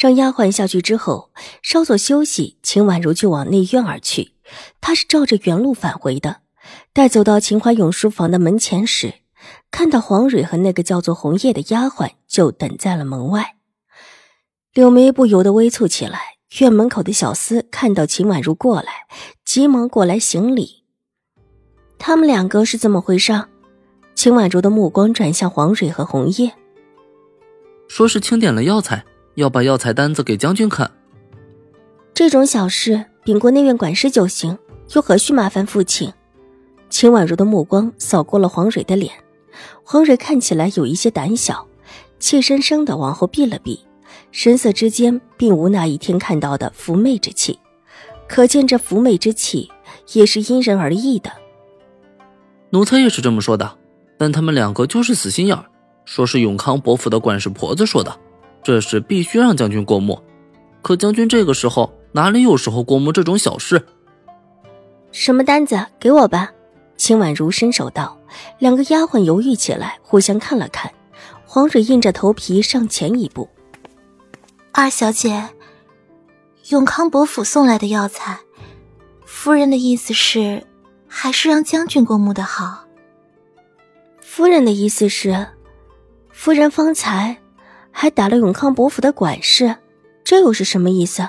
让丫鬟下去之后，稍作休息，秦婉如就往内院而去。她是照着原路返回的。待走到秦怀勇书房的门前时，看到黄蕊和那个叫做红叶的丫鬟就等在了门外。柳眉不由得微蹙起来。院门口的小厮看到秦婉如过来，急忙过来行礼。他们两个是怎么回事？秦婉如的目光转向黄蕊和红叶，说是清点了药材。要把药材单子给将军看，这种小事禀过内院管事就行，又何须麻烦父亲？秦婉如的目光扫过了黄蕊的脸，黄蕊看起来有一些胆小，怯生生的往后避了避，神色之间并无那一天看到的妩媚之气，可见这妩媚之气也是因人而异的。奴才也是这么说的，但他们两个就是死心眼儿，说是永康伯府的管事婆子说的。这事必须让将军过目，可将军这个时候哪里有时候过目这种小事？什么单子？给我吧。秦婉如伸手道。两个丫鬟犹豫起来，互相看了看。黄蕊硬着头皮上前一步：“二小姐，永康伯府送来的药材，夫人的意思是，还是让将军过目的好。夫人的意思是，夫人方才……”还打了永康伯府的管事，这又是什么意思？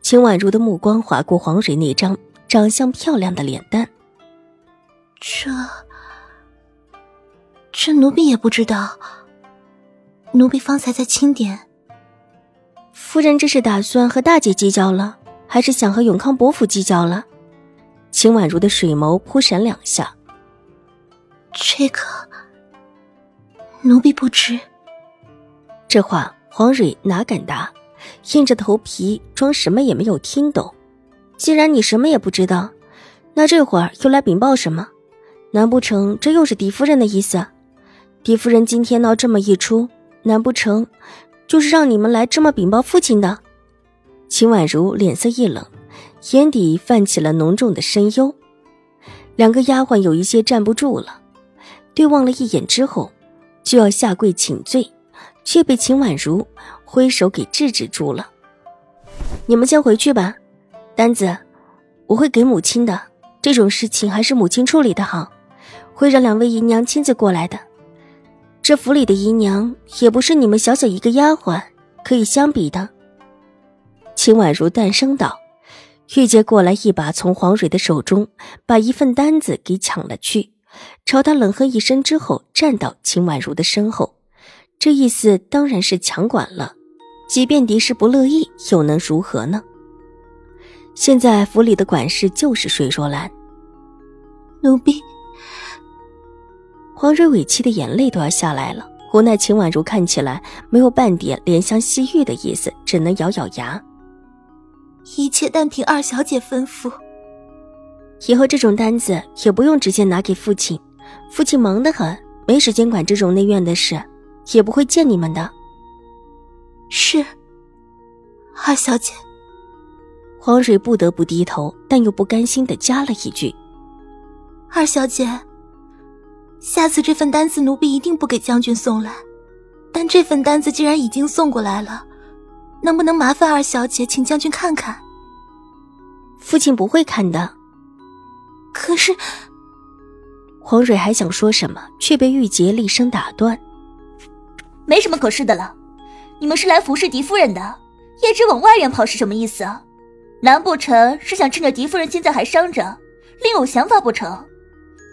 秦婉如的目光划过黄蕊那张长相漂亮的脸蛋，这这奴婢也不知道。奴婢方才在清点。夫人这是打算和大姐计较了，还是想和永康伯府计较了？秦婉如的水眸扑闪两下，这个。奴婢不知。这话黄蕊哪敢答，硬着头皮装什么也没有听懂。既然你什么也不知道，那这会儿又来禀报什么？难不成这又是狄夫人的意思？狄夫人今天闹这么一出，难不成就是让你们来这么禀报父亲的？秦婉如脸色一冷，眼底泛起了浓重的深忧。两个丫鬟有一些站不住了，对望了一眼之后。就要下跪请罪，却被秦婉如挥手给制止住了。你们先回去吧，单子我会给母亲的。这种事情还是母亲处理的好，会让两位姨娘亲自过来的。这府里的姨娘也不是你们小小一个丫鬟可以相比的。秦婉如淡声道，玉洁过来一把从黄蕊的手中把一份单子给抢了去。朝他冷哼一声之后，站到秦婉如的身后，这意思当然是强管了。即便狄氏不乐意，又能如何呢？现在府里的管事就是水若兰。奴婢。黄蕊委屈的眼泪都要下来了，无奈秦婉如看起来没有半点怜香惜玉的意思，只能咬咬牙。一切但凭二小姐吩咐。以后这种单子也不用直接拿给父亲，父亲忙得很，没时间管这种内院的事，也不会见你们的。是，二小姐。黄蕊不得不低头，但又不甘心的加了一句：“二小姐，下次这份单子奴婢一定不给将军送来。但这份单子既然已经送过来了，能不能麻烦二小姐请将军看看？父亲不会看的。”可是，黄蕊还想说什么，却被玉洁厉声打断：“没什么可是的了，你们是来服侍狄夫人的，一直往外院跑是什么意思？难不成是想趁着狄夫人现在还伤着，另有想法不成？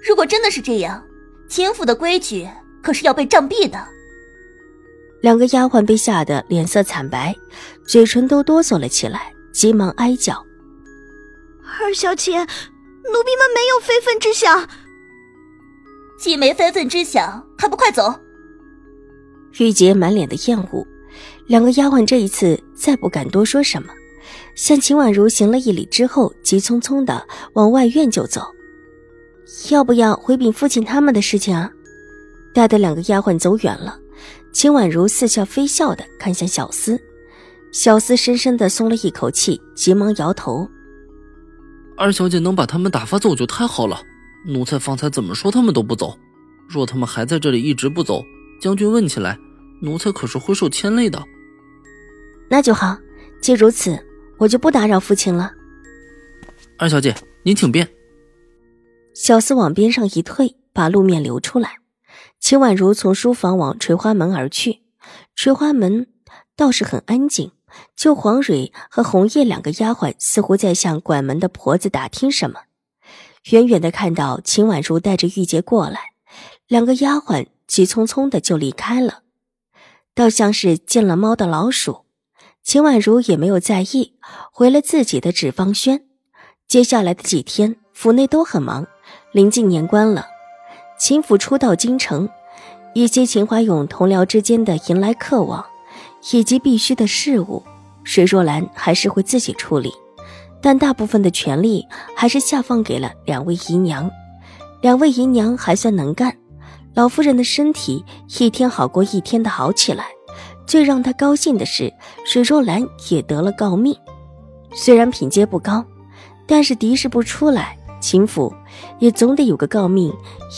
如果真的是这样，秦府的规矩可是要被杖毙的。”两个丫鬟被吓得脸色惨白，嘴唇都哆嗦了起来，急忙哀叫：“二小姐。”奴婢们没有非分之想，既没非分之想，还不快走！玉洁满脸的厌恶，两个丫鬟这一次再不敢多说什么，向秦婉如行了一礼之后，急匆匆的往外院就走。要不要回禀父亲他们的事情啊？待得两个丫鬟走远了，秦婉如似笑非笑的看向小厮，小厮深深的松了一口气，急忙摇头：“二小姐能把他们打发走就太好了。奴才方才怎么说他们都不走，若他们还在这里一直不走，将军问起来，奴才可是会受牵累的。”那就好，既如此，我就不打扰父亲了。二小姐，您请便。小厮往边上一退，把路面留出来。秦婉如从书房往垂花门而去，垂花门倒是很安静，就黄蕊和红叶两个丫鬟似乎在向管门的婆子打听什么。远远的看到秦婉如带着玉洁过来，两个丫鬟急匆匆的就离开了，倒像是见了猫的老鼠。秦婉如也没有在意，回了自己的纸坊轩。接下来的几天，府内都很忙。临近年关了，秦府初到京城，一些秦怀勇同僚之间的迎来客往，以及必须的事务，水若兰还是会自己处理，但大部分的权力还是下放给了两位姨娘。两位姨娘还算能干，老夫人的身体一天好过一天的好起来。最让她高兴的是，水若兰也得了诰命，虽然品阶不高，但是敌视不出来。秦府也总得有个诰命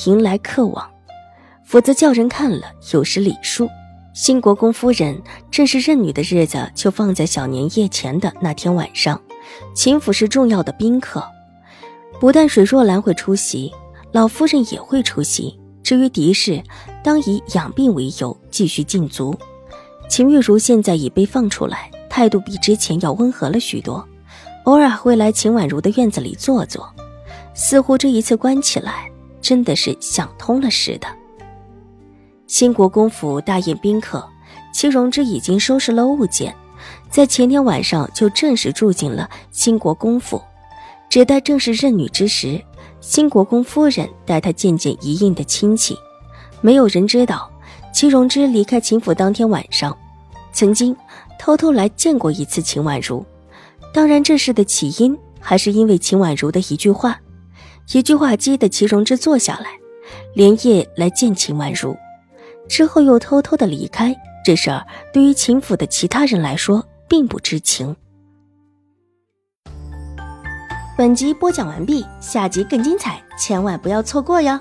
迎来客往，否则叫人看了有失礼数。新国公夫人正式认女的日子就放在小年夜前的那天晚上。秦府是重要的宾客，不但水若兰会出席，老夫人也会出席。至于狄氏，当以养病为由继续禁足。秦玉茹现在已被放出来，态度比之前要温和了许多，偶尔会来秦婉如的院子里坐坐。似乎这一次关起来，真的是想通了似的。新国公府大宴宾客，戚荣之已经收拾了物件，在前天晚上就正式住进了新国公府，只待正式认女之时，新国公夫人带他见见一应的亲戚。没有人知道，戚荣之离开秦府当天晚上，曾经偷偷来见过一次秦婉如。当然，这事的起因还是因为秦婉如的一句话。一句话激得齐荣之坐下来，连夜来见秦婉如，之后又偷偷的离开。这事儿对于秦府的其他人来说并不知情。本集播讲完毕，下集更精彩，千万不要错过哟。